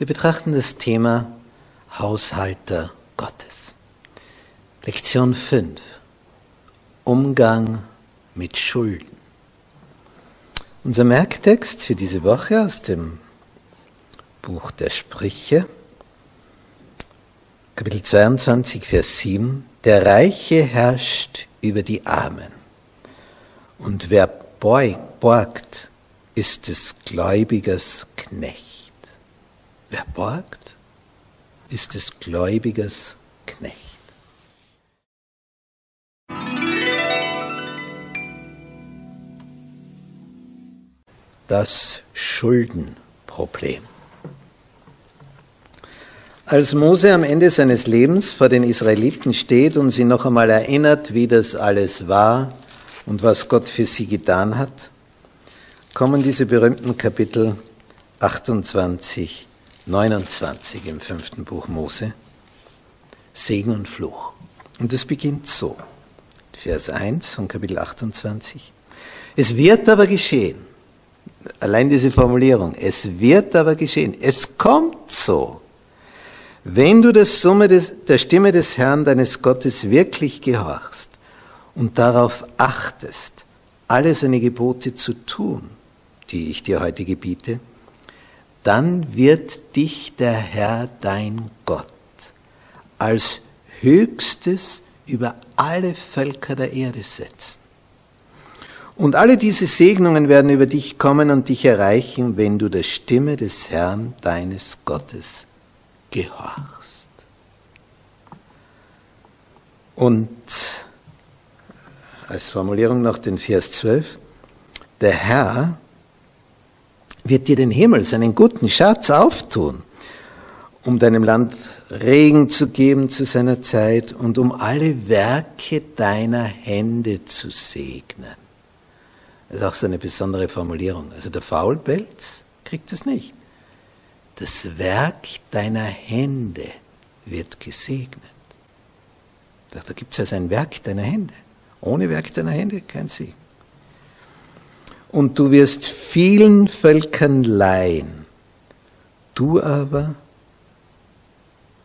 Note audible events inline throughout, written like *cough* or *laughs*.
Wir betrachten das Thema Haushalter Gottes. Lektion 5. Umgang mit Schulden. Unser Merktext für diese Woche aus dem Buch der Sprüche, Kapitel 22, Vers 7. Der Reiche herrscht über die Armen. Und wer borgt, ist des Gläubigers Knecht. Wer borgt, ist des Gläubigers Knecht. Das Schuldenproblem. Als Mose am Ende seines Lebens vor den Israeliten steht und sie noch einmal erinnert, wie das alles war und was Gott für sie getan hat, kommen diese berühmten Kapitel 28 29 im fünften Buch Mose. Segen und Fluch. Und es beginnt so. Vers 1 von Kapitel 28. Es wird aber geschehen. Allein diese Formulierung. Es wird aber geschehen. Es kommt so. Wenn du der, Summe des, der Stimme des Herrn deines Gottes wirklich gehorchst und darauf achtest, alle seine Gebote zu tun, die ich dir heute gebiete, dann wird dich der Herr dein Gott als höchstes über alle Völker der Erde setzen. Und alle diese Segnungen werden über dich kommen und dich erreichen, wenn du der Stimme des Herrn deines Gottes gehorchst. Und als Formulierung noch den Vers 12, der Herr wird dir den Himmel, seinen guten Schatz auftun, um deinem Land Regen zu geben zu seiner Zeit und um alle Werke deiner Hände zu segnen. Das ist auch so eine besondere Formulierung. Also der Faulpelz kriegt es nicht. Das Werk deiner Hände wird gesegnet. Da gibt es also ein Werk deiner Hände. Ohne Werk deiner Hände kein Segen und du wirst vielen Völkern leihen. Du aber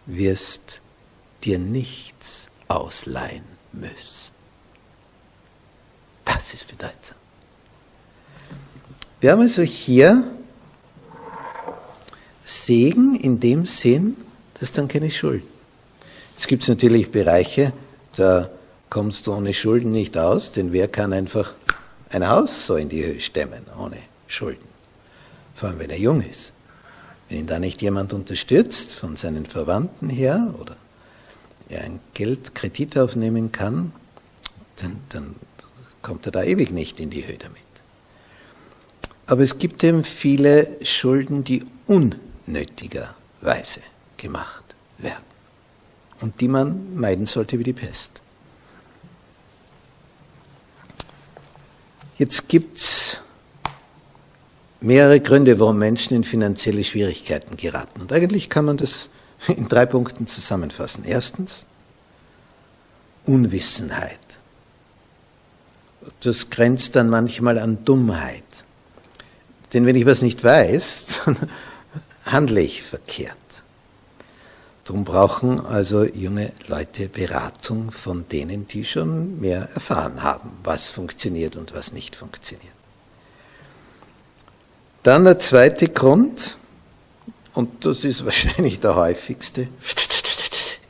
wirst dir nichts ausleihen müssen. Das ist bedeutsam. Wir haben also hier Segen in dem Sinn, dass dann keine Schulden. Es gibt natürlich Bereiche, da kommst du ohne Schulden nicht aus, denn wer kann einfach ein Haus so in die Höhe stemmen, ohne Schulden. Vor allem, wenn er jung ist. Wenn ihn da nicht jemand unterstützt, von seinen Verwandten her, oder er ein Geld, Kredit aufnehmen kann, dann, dann kommt er da ewig nicht in die Höhe damit. Aber es gibt eben viele Schulden, die unnötigerweise gemacht werden und die man meiden sollte wie die Pest. Jetzt gibt es mehrere Gründe, warum Menschen in finanzielle Schwierigkeiten geraten. Und eigentlich kann man das *laughs* in drei Punkten zusammenfassen. Erstens, Unwissenheit. Das grenzt dann manchmal an Dummheit. Denn wenn ich was nicht weiß, *laughs* dann handle ich verkehrt. Darum brauchen also junge Leute Beratung von denen, die schon mehr erfahren haben, was funktioniert und was nicht funktioniert. Dann der zweite Grund, und das ist *laughs* wahrscheinlich der häufigste,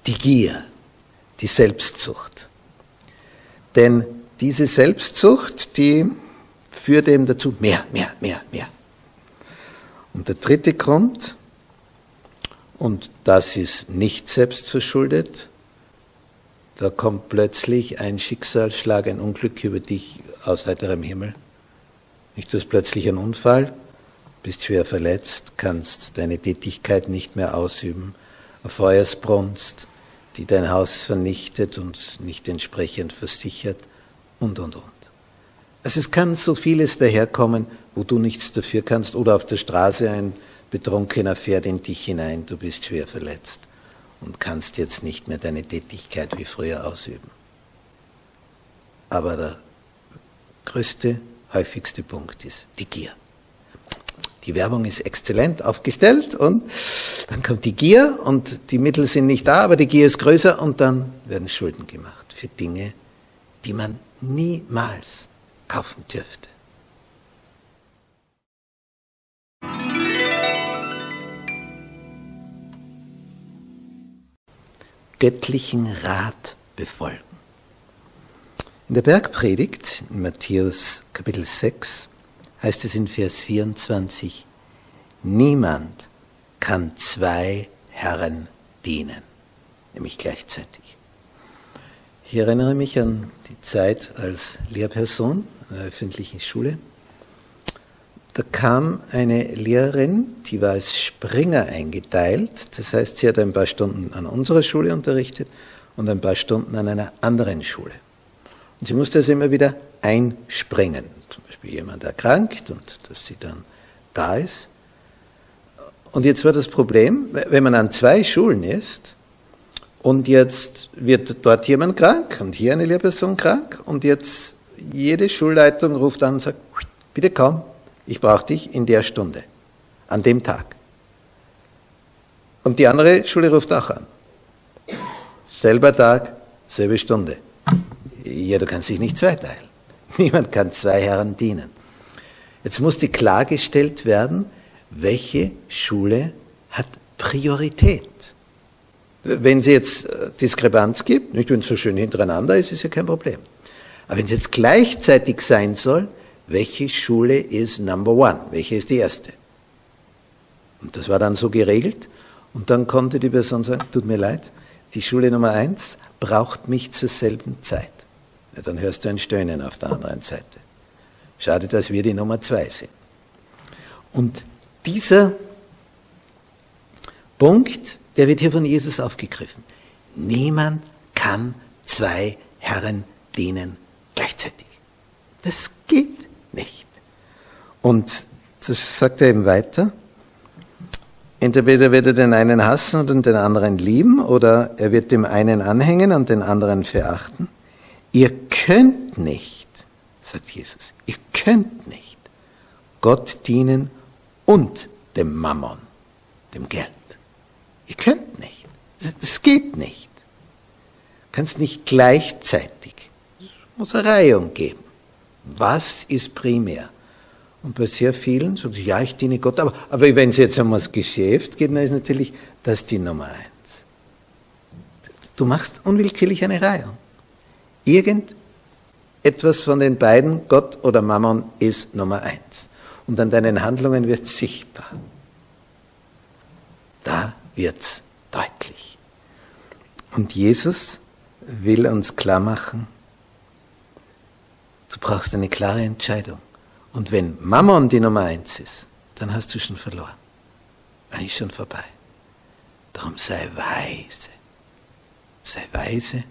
die Gier, die Selbstsucht. Denn diese Selbstsucht, die führt eben dazu, mehr, mehr, mehr, mehr. Und der dritte Grund, und das ist nicht selbstverschuldet, da kommt plötzlich ein Schicksalsschlag, ein Unglück über dich aus heiterem Himmel. Nicht du hast plötzlich ein Unfall, bist schwer verletzt, kannst deine Tätigkeit nicht mehr ausüben, eine Feuersbrunst, die dein Haus vernichtet und nicht entsprechend versichert und, und, und. Also es kann so vieles daherkommen, wo du nichts dafür kannst oder auf der Straße ein Betrunkener fährt in dich hinein, du bist schwer verletzt und kannst jetzt nicht mehr deine Tätigkeit wie früher ausüben. Aber der größte, häufigste Punkt ist die Gier. Die Werbung ist exzellent aufgestellt und dann kommt die Gier und die Mittel sind nicht da, aber die Gier ist größer und dann werden Schulden gemacht für Dinge, die man niemals kaufen dürfte. Göttlichen Rat befolgen. In der Bergpredigt in Matthäus Kapitel 6 heißt es in Vers 24, niemand kann zwei Herren dienen, nämlich gleichzeitig. Ich erinnere mich an die Zeit als Lehrperson einer öffentlichen Schule da kam eine Lehrerin, die war als Springer eingeteilt. Das heißt, sie hat ein paar Stunden an unserer Schule unterrichtet und ein paar Stunden an einer anderen Schule. Und sie musste also immer wieder einspringen. Zum Beispiel jemand erkrankt und dass sie dann da ist. Und jetzt war das Problem, wenn man an zwei Schulen ist und jetzt wird dort jemand krank und hier eine Lehrperson krank und jetzt jede Schulleitung ruft an und sagt, bitte komm, ich brauche dich in der Stunde, an dem Tag. Und die andere Schule ruft auch an. Selber Tag, selbe Stunde. Ja, du kannst dich nicht zweiteilen. *laughs* Niemand kann zwei Herren dienen. Jetzt muss die klargestellt werden, welche Schule hat Priorität. Wenn es jetzt äh, Diskrepanz gibt, nicht wenn es so schön hintereinander ist, ist ja kein Problem. Aber wenn es jetzt gleichzeitig sein soll, welche Schule ist Number One, welche ist die erste. Und das war dann so geregelt. Und dann konnte die Person sagen, tut mir leid, die Schule Nummer eins braucht mich zur selben Zeit. Ja, dann hörst du ein Stöhnen auf der anderen Seite. Schade, dass wir die Nummer zwei sind. Und dieser Punkt, der wird hier von Jesus aufgegriffen. Niemand kann zwei Herren dienen gleichzeitig. Das geht. Und das sagt er eben weiter. Entweder wird er den einen hassen und den anderen lieben, oder er wird dem einen anhängen und den anderen verachten. Ihr könnt nicht, sagt Jesus, ihr könnt nicht Gott dienen und dem Mammon, dem Geld. Ihr könnt nicht. Das geht nicht. Du kannst nicht gleichzeitig. Es muss eine Reihung geben. Was ist primär? Und bei sehr vielen sagen sie, ja, ich diene Gott, aber, aber wenn es jetzt um das Geschäft geht, dann ist natürlich das die Nummer eins. Du machst unwillkürlich eine Reihung. Irgendetwas von den beiden, Gott oder Mammon, ist Nummer eins. Und an deinen Handlungen wird sichtbar. Da wird's deutlich. Und Jesus will uns klar machen, Du brauchst eine klare Entscheidung. Und wenn Mammon die Nummer eins ist, dann hast du schon verloren. Dann ist schon vorbei. Darum sei weise. Sei weise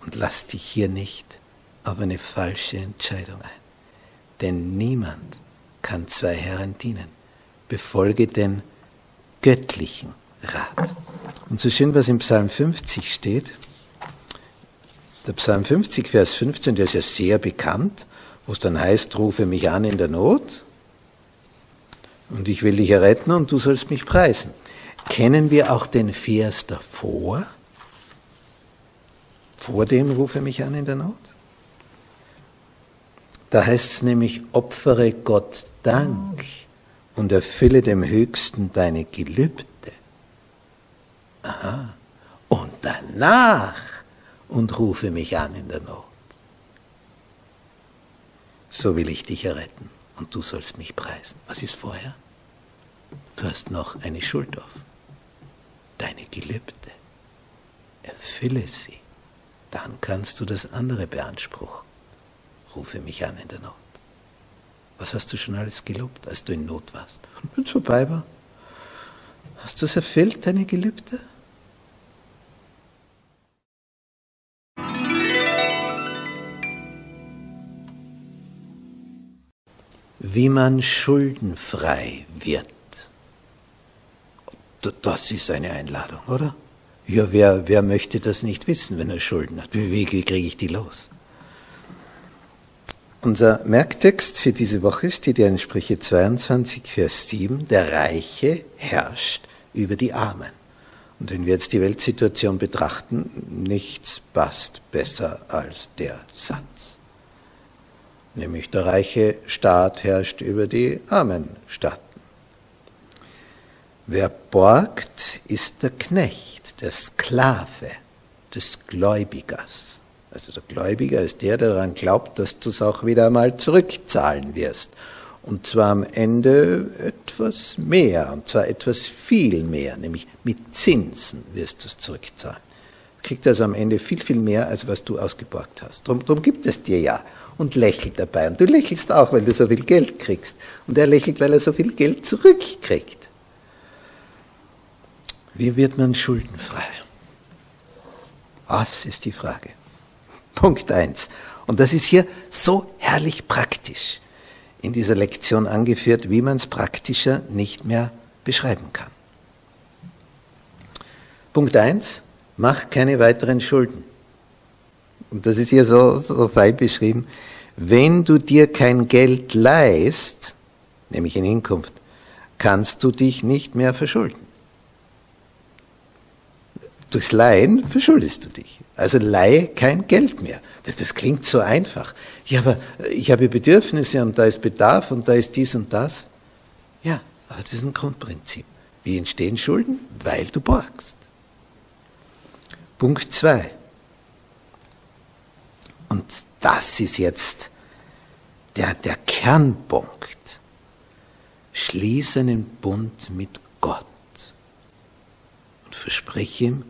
und lass dich hier nicht auf eine falsche Entscheidung ein. Denn niemand kann zwei Herren dienen. Befolge den göttlichen Rat. Und so schön, was im Psalm 50 steht, der Psalm 50, Vers 15, der ist ja sehr bekannt, wo es dann heißt, rufe mich an in der Not und ich will dich erretten und du sollst mich preisen. Kennen wir auch den Vers davor? Vor dem rufe mich an in der Not? Da heißt es nämlich, opfere Gott Dank und erfülle dem Höchsten deine Gelübde. Aha. Und danach und rufe mich an in der Not. So will ich dich erretten und du sollst mich preisen. Was ist vorher? Du hast noch eine Schuld auf. Deine Gelübde. Erfülle sie. Dann kannst du das andere beanspruchen. Rufe mich an in der Not. Was hast du schon alles gelobt, als du in Not warst? Und wenn es vorbei war, hast du es erfüllt, deine Gelübde? Wie man schuldenfrei wird. Das ist eine Einladung, oder? Ja, wer, wer möchte das nicht wissen, wenn er Schulden hat? Wie, wie kriege ich die los? Unser Merktext für diese Woche steht ja in Sprüche 22, Vers 7. Der Reiche herrscht über die Armen. Und wenn wir jetzt die Weltsituation betrachten, nichts passt besser als der Satz. Nämlich der reiche Staat herrscht über die armen Staaten. Wer borgt, ist der Knecht, der Sklave des Gläubigers. Also der Gläubiger ist der, der daran glaubt, dass du es auch wieder einmal zurückzahlen wirst. Und zwar am Ende etwas mehr, und zwar etwas viel mehr, nämlich mit Zinsen wirst du es zurückzahlen. Du kriegst also am Ende viel, viel mehr, als was du ausgeborgt hast. Drum gibt es dir ja und lächelt dabei. Und du lächelst auch, weil du so viel Geld kriegst. Und er lächelt, weil er so viel Geld zurückkriegt. Wie wird man schuldenfrei? Das ist die Frage. Punkt eins. Und das ist hier so herrlich praktisch in dieser Lektion angeführt, wie man es praktischer nicht mehr beschreiben kann. Punkt eins: Mach keine weiteren Schulden. Und das ist hier so, so fein beschrieben. Wenn du dir kein Geld leist, nämlich in Inkunft, kannst du dich nicht mehr verschulden. Durchs Leihen verschuldest du dich. Also leihe kein Geld mehr. Das, das, klingt so einfach. Ja, aber ich habe Bedürfnisse und da ist Bedarf und da ist dies und das. Ja, aber das ist ein Grundprinzip. Wie entstehen Schulden? Weil du borgst. Punkt zwei. Und das ist jetzt der, der Kernpunkt. Schließ einen Bund mit Gott und versprich ihm,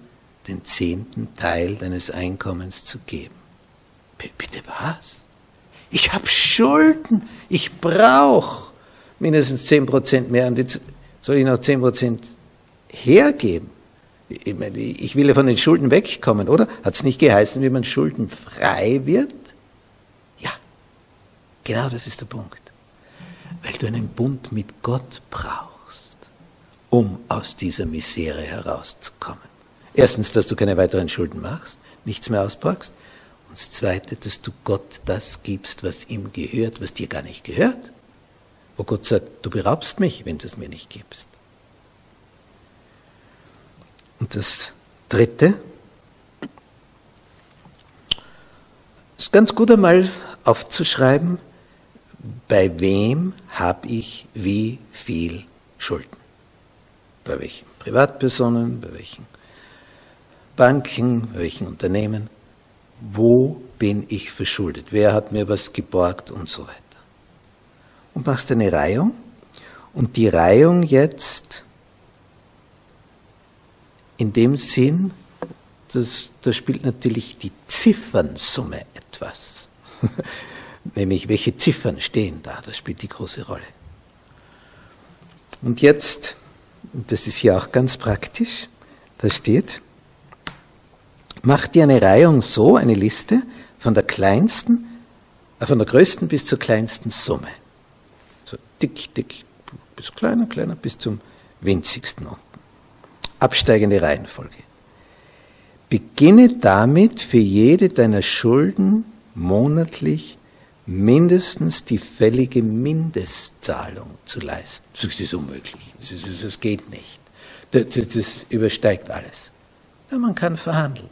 den zehnten Teil deines Einkommens zu geben. B bitte was? Ich habe Schulden, ich brauche mindestens zehn Prozent mehr und jetzt soll ich noch zehn Prozent hergeben. Ich, will ja von den Schulden wegkommen, oder? Hat es nicht geheißen, wie man schuldenfrei wird? Ja, genau das ist der Punkt. Weil du einen Bund mit Gott brauchst, um aus dieser Misere herauszukommen. Erstens, dass du keine weiteren Schulden machst, nichts mehr auspackst. Und das Zweite, dass du Gott das gibst, was ihm gehört, was dir gar nicht gehört. Wo Gott sagt, du beraubst mich, wenn du es mir nicht gibst. Und das Dritte, ist ganz gut einmal aufzuschreiben, bei wem habe ich wie viel Schulden. Bei welchen Privatpersonen, bei welchen Banken, welchen Unternehmen, wo bin ich verschuldet, wer hat mir was geborgt und so weiter. Und machst eine Reihung und die Reihung jetzt in dem Sinn, dass, da spielt natürlich die Ziffernsumme etwas. *laughs* Nämlich welche Ziffern stehen da, das spielt die große Rolle. Und jetzt, das ist hier auch ganz praktisch, da steht, Mach dir eine Reihung so, eine Liste von der kleinsten, äh, von der größten bis zur kleinsten Summe. So dick, dick, bis kleiner, kleiner, bis zum winzigsten unten. Absteigende Reihenfolge. Beginne damit für jede deiner Schulden monatlich mindestens die fällige Mindestzahlung zu leisten. Das ist unmöglich. Das, ist, das geht nicht. Das, das übersteigt alles. Ja, man kann verhandeln.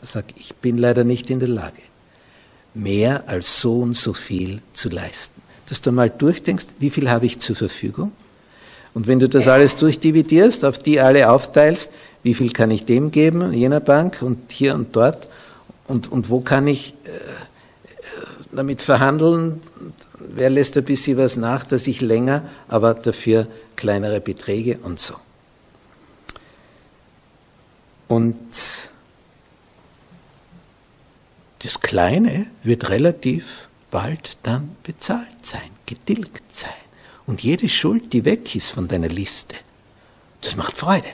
Er sagt, ich bin leider nicht in der Lage, mehr als so und so viel zu leisten. Dass du mal durchdenkst, wie viel habe ich zur Verfügung? Und wenn du das alles durchdividierst, auf die alle aufteilst, wie viel kann ich dem geben, jener Bank und hier und dort, und, und wo kann ich äh, damit verhandeln, wer lässt ein bisschen was nach, dass ich länger, aber dafür kleinere Beträge und so. Und das Kleine wird relativ bald dann bezahlt sein, getilgt sein. Und jede Schuld, die weg ist von deiner Liste, das macht Freude.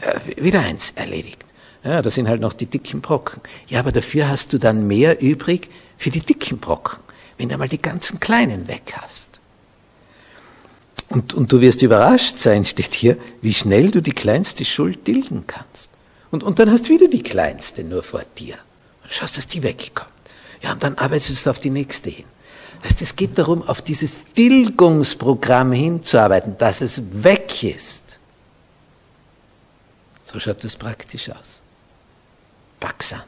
Ja, wieder eins erledigt. Ja, das sind halt noch die dicken Brocken. Ja, aber dafür hast du dann mehr übrig für die dicken Brocken, wenn du mal die ganzen kleinen weg hast. Und, und du wirst überrascht sein, steht hier, wie schnell du die kleinste Schuld tilgen kannst. Und, und dann hast du wieder die kleinste nur vor dir. Und schaust, dass die wegkommt. Ja, und dann arbeitest du auf die nächste hin. Das heißt, es geht darum, auf dieses Tilgungsprogramm hinzuarbeiten, dass es weg ist. So schaut das praktisch aus. Packsam.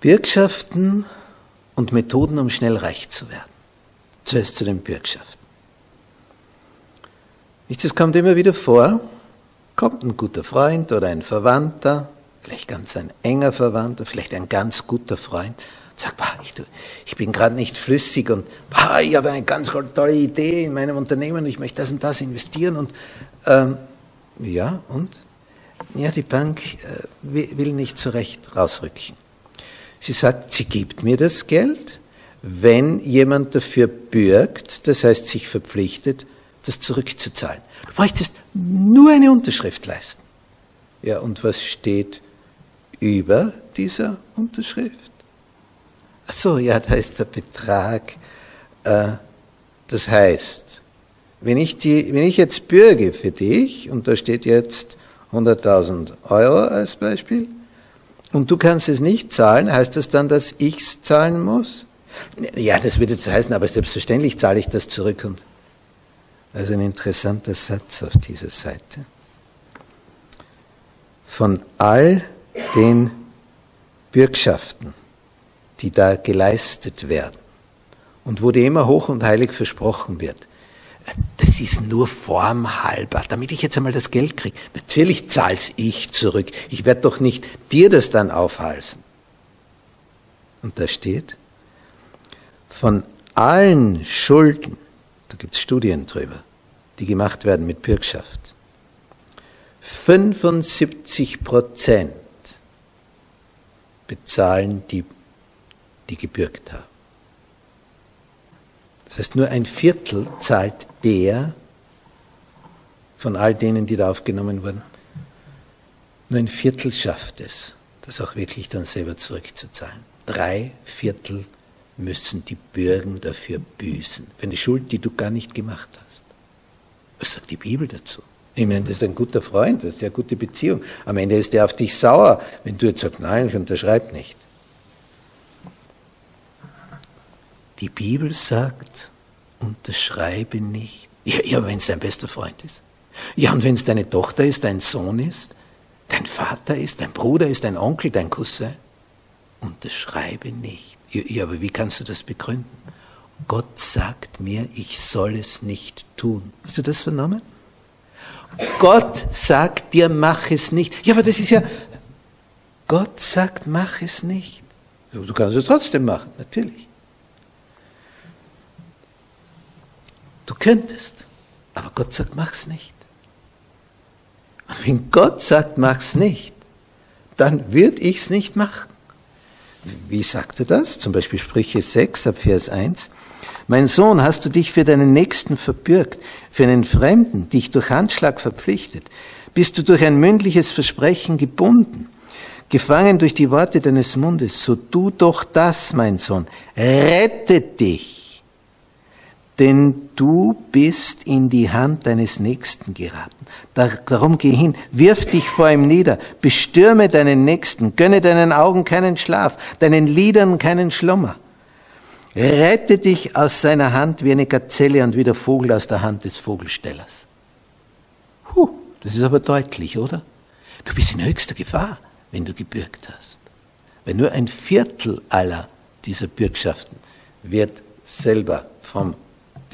Bürgschaften und Methoden, um schnell reich zu werden. Zuerst zu den Bürgschaften. Das kommt immer wieder vor, kommt ein guter Freund oder ein Verwandter, vielleicht ganz ein enger Verwandter, vielleicht ein ganz guter Freund, und sagt, bah, ich, ich, bin gerade nicht flüssig und bah, ich habe eine ganz tolle Idee in meinem Unternehmen und ich möchte das und das investieren und ähm, ja, und? Ja, die Bank äh, will nicht so recht rausrücken. Sie sagt, sie gibt mir das Geld, wenn jemand dafür bürgt, das heißt sich verpflichtet, das zurückzuzahlen. Du bräuchtest nur eine Unterschrift leisten. Ja, und was steht über dieser Unterschrift? Ach so, ja, da ist der Betrag. Äh, das heißt, wenn ich, die, wenn ich jetzt bürge für dich, und da steht jetzt 100.000 Euro als Beispiel, und du kannst es nicht zahlen, heißt das dann, dass ich es zahlen muss? Ja, das würde jetzt heißen, aber selbstverständlich zahle ich das zurück. Und also ein interessanter Satz auf dieser Seite. Von all den Bürgschaften, die da geleistet werden und wo dir immer hoch und heilig versprochen wird, das ist nur formhalber, damit ich jetzt einmal das Geld kriege. Natürlich zahl's ich zurück. Ich werde doch nicht dir das dann aufhalsen. Und da steht, von allen Schulden, da gibt's Studien drüber, die gemacht werden mit Bürgschaft, 75 Prozent bezahlen die, die gebürgt haben. Das heißt, nur ein Viertel zahlt der von all denen, die da aufgenommen wurden. Nur ein Viertel schafft es, das auch wirklich dann selber zurückzuzahlen. Drei Viertel müssen die Bürgen dafür büßen, für eine Schuld, die du gar nicht gemacht hast. Was sagt die Bibel dazu? Ich meine, das ist ein guter Freund, das ist eine gute Beziehung. Am Ende ist er auf dich sauer, wenn du jetzt sagst, nein, ich unterschreibe nicht. Die Bibel sagt, unterschreibe nicht. Ja, ja wenn es dein bester Freund ist. Ja, und wenn es deine Tochter ist, dein Sohn ist, dein Vater ist, dein Bruder ist, dein Onkel, dein Cousin, unterschreibe nicht. Ja, aber wie kannst du das begründen? Gott sagt mir, ich soll es nicht tun. Hast du das vernommen? Gott sagt dir, mach es nicht. Ja, aber das ist ja, Gott sagt, mach es nicht. Du kannst es trotzdem machen, natürlich. Du könntest, aber Gott sagt, mach's nicht. Und wenn Gott sagt, mach's nicht, dann würde ich's nicht machen. Wie sagt er das? Zum Beispiel Sprüche 6 ab Vers 1. Mein Sohn, hast du dich für deinen Nächsten verbürgt, für einen Fremden, dich durch Handschlag verpflichtet? Bist du durch ein mündliches Versprechen gebunden? Gefangen durch die Worte deines Mundes, so tu doch das, mein Sohn, rette dich denn du bist in die Hand deines Nächsten geraten. Darum geh hin, wirf dich vor ihm nieder, bestürme deinen Nächsten, gönne deinen Augen keinen Schlaf, deinen Lidern keinen Schlummer. Rette dich aus seiner Hand wie eine Gazelle und wie der Vogel aus der Hand des Vogelstellers. Puh, das ist aber deutlich, oder? Du bist in höchster Gefahr, wenn du gebürgt hast. Weil nur ein Viertel aller dieser Bürgschaften wird selber vom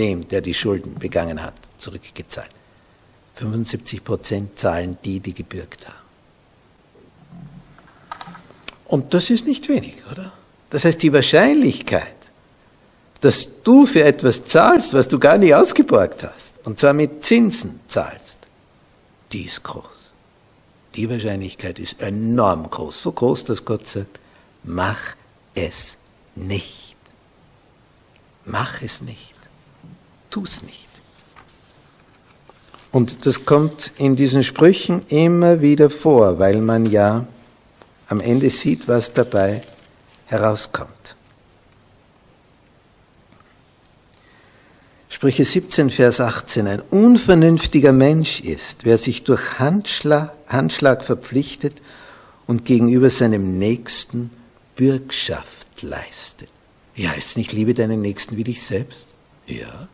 dem, der die Schulden begangen hat, zurückgezahlt. 75 Prozent zahlen die, die gebürgt haben. Und das ist nicht wenig, oder? Das heißt, die Wahrscheinlichkeit, dass du für etwas zahlst, was du gar nicht ausgeborgt hast, und zwar mit Zinsen zahlst, die ist groß. Die Wahrscheinlichkeit ist enorm groß, so groß, dass Gott sagt, mach es nicht. Mach es nicht. Tu es nicht. Und das kommt in diesen Sprüchen immer wieder vor, weil man ja am Ende sieht, was dabei herauskommt. Sprüche 17, Vers 18. Ein unvernünftiger Mensch ist, wer sich durch Handschlag, Handschlag verpflichtet und gegenüber seinem Nächsten Bürgschaft leistet. Ja, ist nicht Liebe deinen Nächsten wie dich selbst? Ja.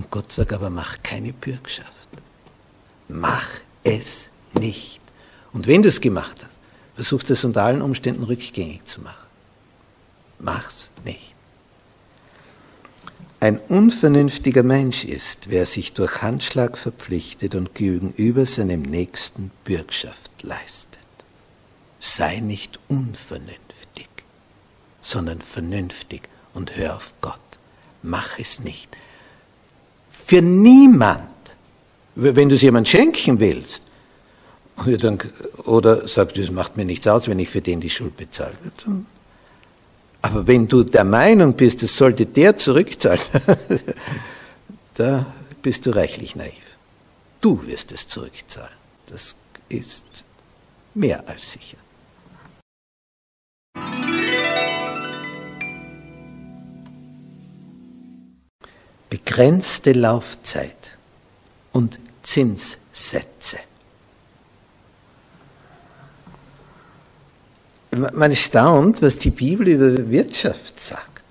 Und Gott sagt aber, mach keine Bürgschaft. Mach es nicht. Und wenn du es gemacht hast, versuch es unter allen Umständen rückgängig zu machen. Mach's nicht. Ein unvernünftiger Mensch ist, wer sich durch Handschlag verpflichtet und gegenüber seinem Nächsten Bürgschaft leistet. Sei nicht unvernünftig, sondern vernünftig und hör auf Gott. Mach es nicht. Für niemand, wenn du es jemand schenken willst, oder sagst du, es macht mir nichts aus, wenn ich für den die Schuld bezahle. Aber wenn du der Meinung bist, es sollte der zurückzahlen, *laughs* da bist du reichlich naiv. Du wirst es zurückzahlen. Das ist mehr als sicher. Begrenzte Laufzeit und Zinssätze. Man staunt, was die Bibel über Wirtschaft sagt.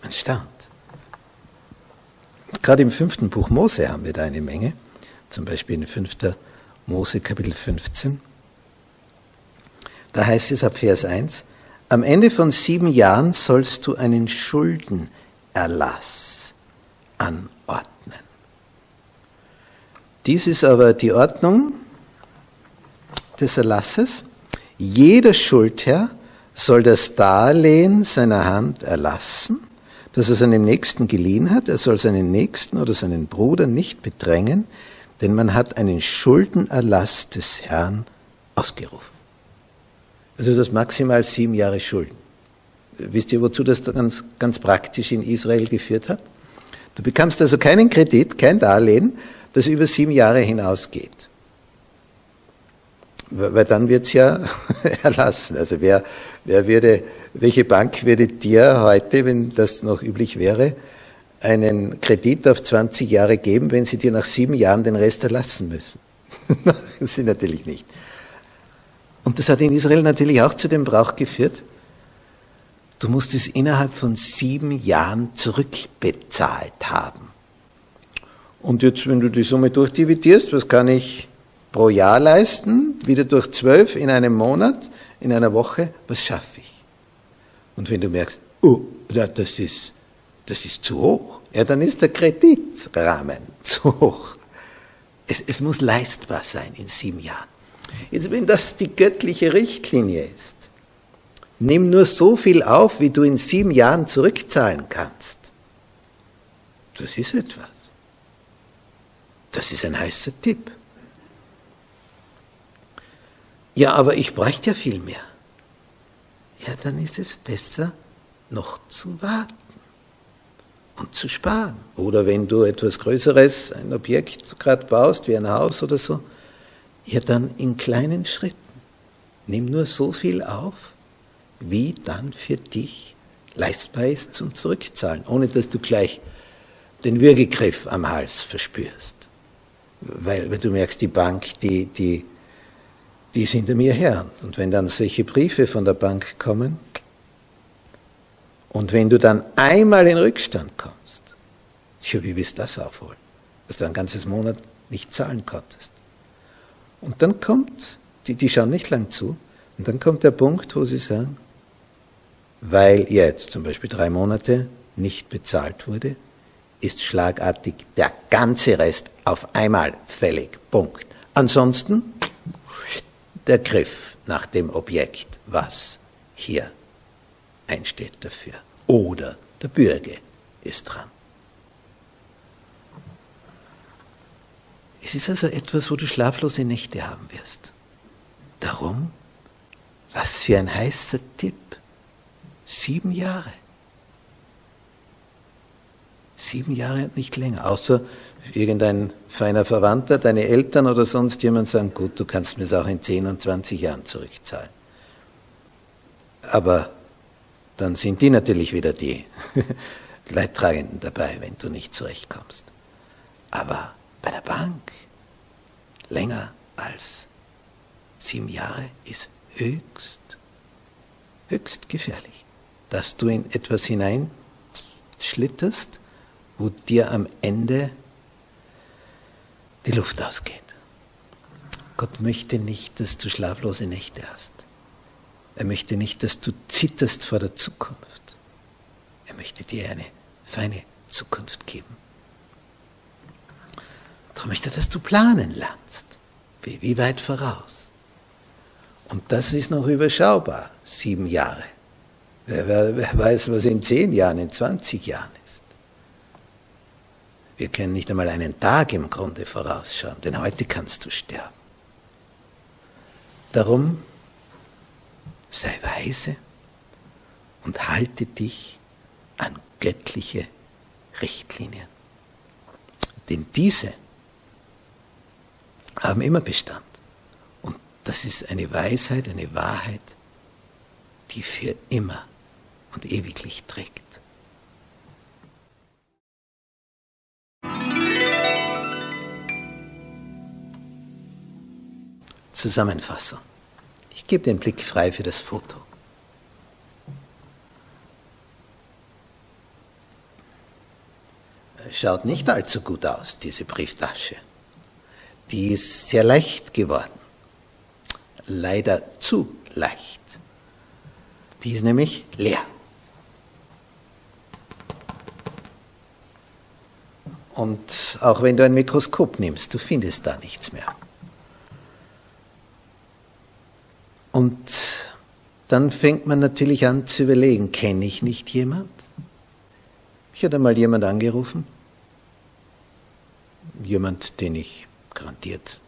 Man staunt. Gerade im fünften Buch Mose haben wir da eine Menge. Zum Beispiel in 5. Mose Kapitel 15. Da heißt es ab Vers 1, am Ende von sieben Jahren sollst du einen Schuldenerlass anordnen. Dies ist aber die Ordnung des Erlasses jeder Schuldherr soll das Darlehen seiner Hand erlassen, das er seinem Nächsten geliehen hat. Er soll seinen Nächsten oder seinen Bruder nicht bedrängen, denn man hat einen Schuldenerlass des Herrn ausgerufen. Also das maximal sieben Jahre Schulden. Wisst ihr, wozu das ganz, ganz praktisch in Israel geführt hat? Du bekommst also keinen Kredit, kein Darlehen, das über sieben Jahre hinausgeht weil dann wird's ja *laughs* erlassen. Also wer, wer würde, welche Bank würde dir heute, wenn das noch üblich wäre, einen Kredit auf 20 Jahre geben, wenn sie dir nach sieben Jahren den Rest erlassen müssen? *laughs* sie natürlich nicht. Und das hat in Israel natürlich auch zu dem Brauch geführt. Du musst es innerhalb von sieben Jahren zurückbezahlt haben. Und jetzt, wenn du die Summe durchdividierst, was kann ich pro Jahr leisten, wieder durch zwölf in einem Monat, in einer Woche, was schaffe ich? Und wenn du merkst, oh, das ist, das ist zu hoch, ja, dann ist der Kreditrahmen *laughs* zu hoch. Es, es muss leistbar sein in sieben Jahren. Jetzt, wenn das die göttliche Richtlinie ist, nimm nur so viel auf, wie du in sieben Jahren zurückzahlen kannst. Das ist etwas. Das ist ein heißer Tipp. Ja, aber ich bräuchte ja viel mehr. Ja, dann ist es besser, noch zu warten und zu sparen. Oder wenn du etwas Größeres, ein Objekt gerade baust, wie ein Haus oder so, ja, dann in kleinen Schritten. Nimm nur so viel auf, wie dann für dich leistbar ist zum Zurückzahlen, ohne dass du gleich den Würgegriff am Hals verspürst. Weil, weil du merkst, die Bank, die, die die ist hinter mir her. Und wenn dann solche Briefe von der Bank kommen, und wenn du dann einmal in Rückstand kommst, tja, wie willst du das aufholen? Dass du ein ganzes Monat nicht zahlen konntest. Und dann kommt, die, die schauen nicht lang zu, Und dann kommt der Punkt, wo sie sagen, weil jetzt zum Beispiel drei Monate nicht bezahlt wurde, ist schlagartig der ganze Rest auf einmal fällig. Punkt. Ansonsten der Griff nach dem Objekt, was hier einsteht dafür. Oder der Bürger ist dran. Es ist also etwas, wo du schlaflose Nächte haben wirst. Darum, was für ein heißer Tipp. Sieben Jahre. Sieben Jahre und nicht länger. Außer irgendein feiner Verwandter, deine Eltern oder sonst jemand sagen, gut, du kannst mir es auch in 10 und 20 Jahren zurückzahlen. Aber dann sind die natürlich wieder die *laughs* Leidtragenden dabei, wenn du nicht zurechtkommst. Aber bei der Bank länger als sieben Jahre ist höchst, höchst gefährlich, dass du in etwas hineinschlitterst, wo dir am Ende die Luft ausgeht. Gott möchte nicht, dass du schlaflose Nächte hast. Er möchte nicht, dass du zitterst vor der Zukunft. Er möchte dir eine feine Zukunft geben. Darum möchte er, dass du planen lernst. Wie, wie weit voraus? Und das ist noch überschaubar, sieben Jahre. Wer, wer, weiß, was in zehn Jahren, in 20 Jahren ist. Wir können nicht einmal einen Tag im Grunde vorausschauen, denn heute kannst du sterben. Darum sei weise und halte dich an göttliche Richtlinien. Denn diese haben immer Bestand. Und das ist eine Weisheit, eine Wahrheit, die für immer und ewiglich trägt. Zusammenfassung. Ich gebe den Blick frei für das Foto. Schaut nicht allzu gut aus, diese Brieftasche. Die ist sehr leicht geworden. Leider zu leicht. Die ist nämlich leer. Und auch wenn du ein Mikroskop nimmst, du findest da nichts mehr. Und dann fängt man natürlich an zu überlegen, kenne ich nicht jemand? Ich hatte mal jemand angerufen, jemand, den ich garantiert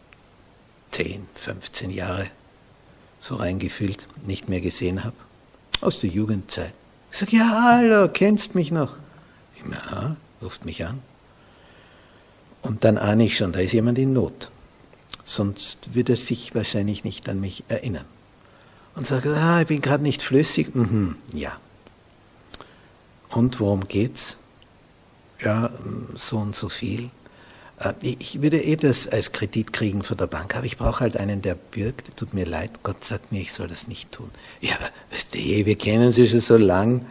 10, 15 Jahre so reingefühlt, nicht mehr gesehen habe, aus der Jugendzeit. Ich sage, ja, hallo, kennst mich noch? Ja, ruft mich an. Und dann ahne ich schon, da ist jemand in Not. Sonst würde er sich wahrscheinlich nicht an mich erinnern und sage, ah, ich bin gerade nicht flüssig. Mhm, ja. Und worum geht's? Ja, so und so viel. Äh, ich würde eh das als Kredit kriegen von der Bank, aber ich brauche halt einen, der bürgt. Tut mir leid, Gott sagt mir, ich soll das nicht tun. Ja, aber weißt du, wir kennen sie schon so lang.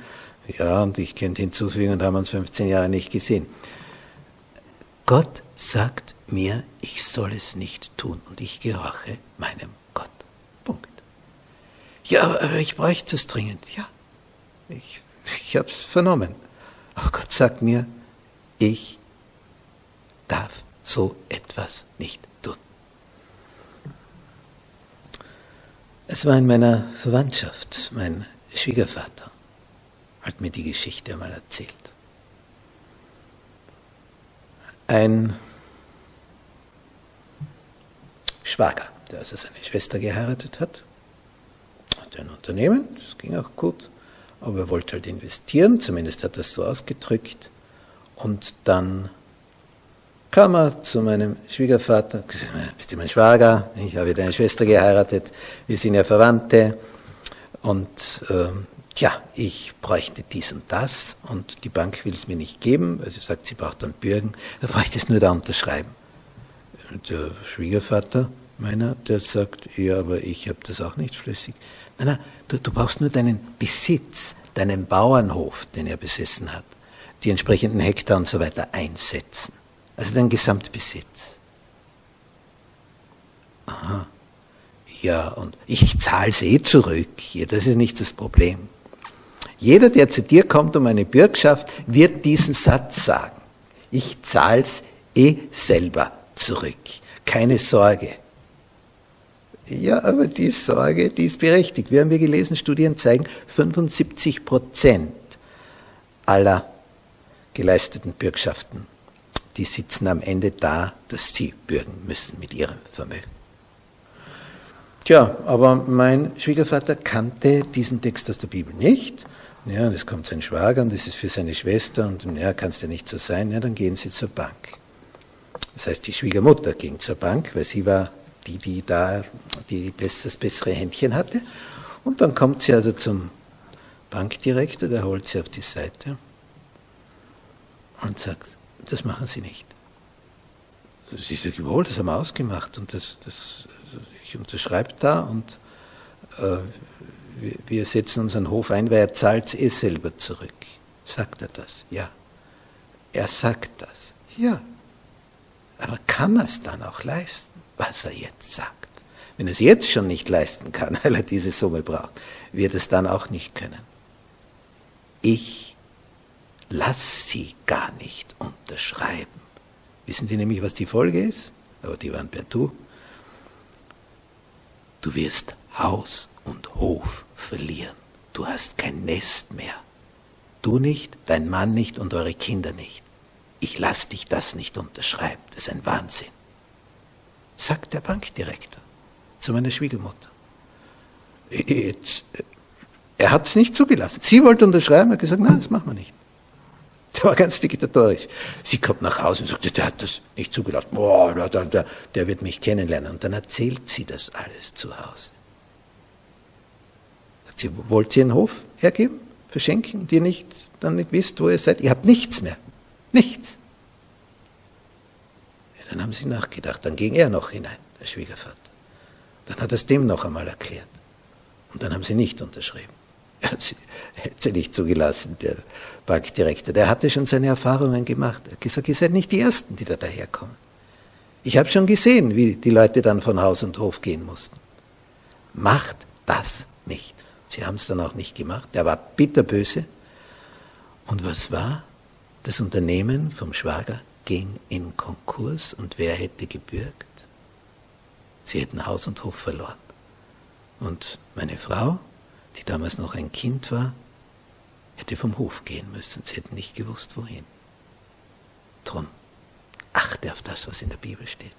Ja, und ich könnte hinzufügen und haben uns 15 Jahre nicht gesehen. Gott sagt mir, ich soll es nicht tun und ich gehorche meinem ja, aber ich bräuchte es dringend. Ja, ich, ich habe es vernommen. Aber Gott sagt mir, ich darf so etwas nicht tun. Es war in meiner Verwandtschaft, mein Schwiegervater hat mir die Geschichte einmal erzählt. Ein Schwager, der also seine Schwester geheiratet hat, hatte ein Unternehmen, das ging auch gut, aber er wollte halt investieren, zumindest hat er es so ausgedrückt. Und dann kam er zu meinem Schwiegervater, gesagt, bist du mein Schwager, ich habe deine Schwester geheiratet, wir sind ja Verwandte und äh, tja, ich bräuchte dies und das und die Bank will es mir nicht geben, sie sagt, sie braucht dann Bürgen, er bräuchte es nur da unterschreiben. Der Schwiegervater meiner, der sagt, ja, aber ich habe das auch nicht flüssig. Nein, nein, du, du brauchst nur deinen Besitz, deinen Bauernhof, den er besessen hat, die entsprechenden Hektar und so weiter einsetzen. Also dein Gesamtbesitz. Aha. Ja, und ich zahle es eh zurück. Ja, das ist nicht das Problem. Jeder, der zu dir kommt um eine Bürgschaft, wird diesen Satz sagen. Ich zahle es eh selber zurück. Keine Sorge. Ja, aber die Sorge, die ist berechtigt. Wir haben wir gelesen, Studien zeigen, 75 Prozent aller geleisteten Bürgschaften, die sitzen am Ende da, dass sie bürgen müssen mit ihrem Vermögen. Tja, aber mein Schwiegervater kannte diesen Text aus der Bibel nicht. Ja, das kommt sein Schwager und das ist für seine Schwester und ja, kann es ja nicht so sein, ja, dann gehen sie zur Bank. Das heißt, die Schwiegermutter ging zur Bank, weil sie war die, die da die das bessere Händchen hatte. Und dann kommt sie also zum Bankdirektor, der holt sie auf die Seite und sagt, das machen Sie nicht. Sie sagt, wohl, das haben wir ausgemacht und das, das, ich unterschreibe da und äh, wir, setzen unseren Hof ein, weil er zahlt es eh selber zurück. Sagt er das? Ja. Er sagt das. Ja. Aber kann er es dann auch leisten, was er jetzt sagt? Wenn er es jetzt schon nicht leisten kann, *laughs* weil er diese Summe braucht, wird es dann auch nicht können. Ich lass sie gar nicht unterschreiben. Wissen Sie nämlich, was die Folge ist? Aber die waren per Du. Du wirst Haus und Hof verlieren. Du hast kein Nest mehr. Du nicht, dein Mann nicht und eure Kinder nicht. Ich lass dich das nicht unterschreiben. Das ist ein Wahnsinn. Sagt der Bankdirektor zu meiner Schwiegermutter. Jetzt, äh, er hat es nicht zugelassen. Sie wollte unterschreiben, er hat gesagt, nein, das machen wir nicht. Der war ganz diktatorisch. Sie kommt nach Hause und sagt, der hat das nicht zugelassen. Boah, der, der, der wird mich kennenlernen. Und dann erzählt sie das alles zu Hause. Sie, wollt ihr einen Hof hergeben, verschenken, die nicht, dann nicht wisst, wo ihr seid? Ihr habt nichts mehr. Nichts. Ja, dann haben sie nachgedacht. Dann ging er noch hinein, der Schwiegervater. Dann hat er es dem noch einmal erklärt. Und dann haben sie nicht unterschrieben. *laughs* Er hat sie nicht zugelassen, der Bankdirektor. Der hatte schon seine Erfahrungen gemacht. Er hat gesagt, ihr seid nicht die Ersten, die da daherkommen. Ich habe schon gesehen, wie die Leute dann von Haus und Hof gehen mussten. Macht das nicht. Sie haben es dann auch nicht gemacht. Der war bitterböse. Und was war? Das Unternehmen vom Schwager ging in Konkurs und wer hätte gebürgt? Sie hätten Haus und Hof verloren. Und meine Frau, die damals noch ein Kind war, hätte vom Hof gehen müssen. Sie hätten nicht gewusst, wohin. Drum, achte auf das, was in der Bibel steht.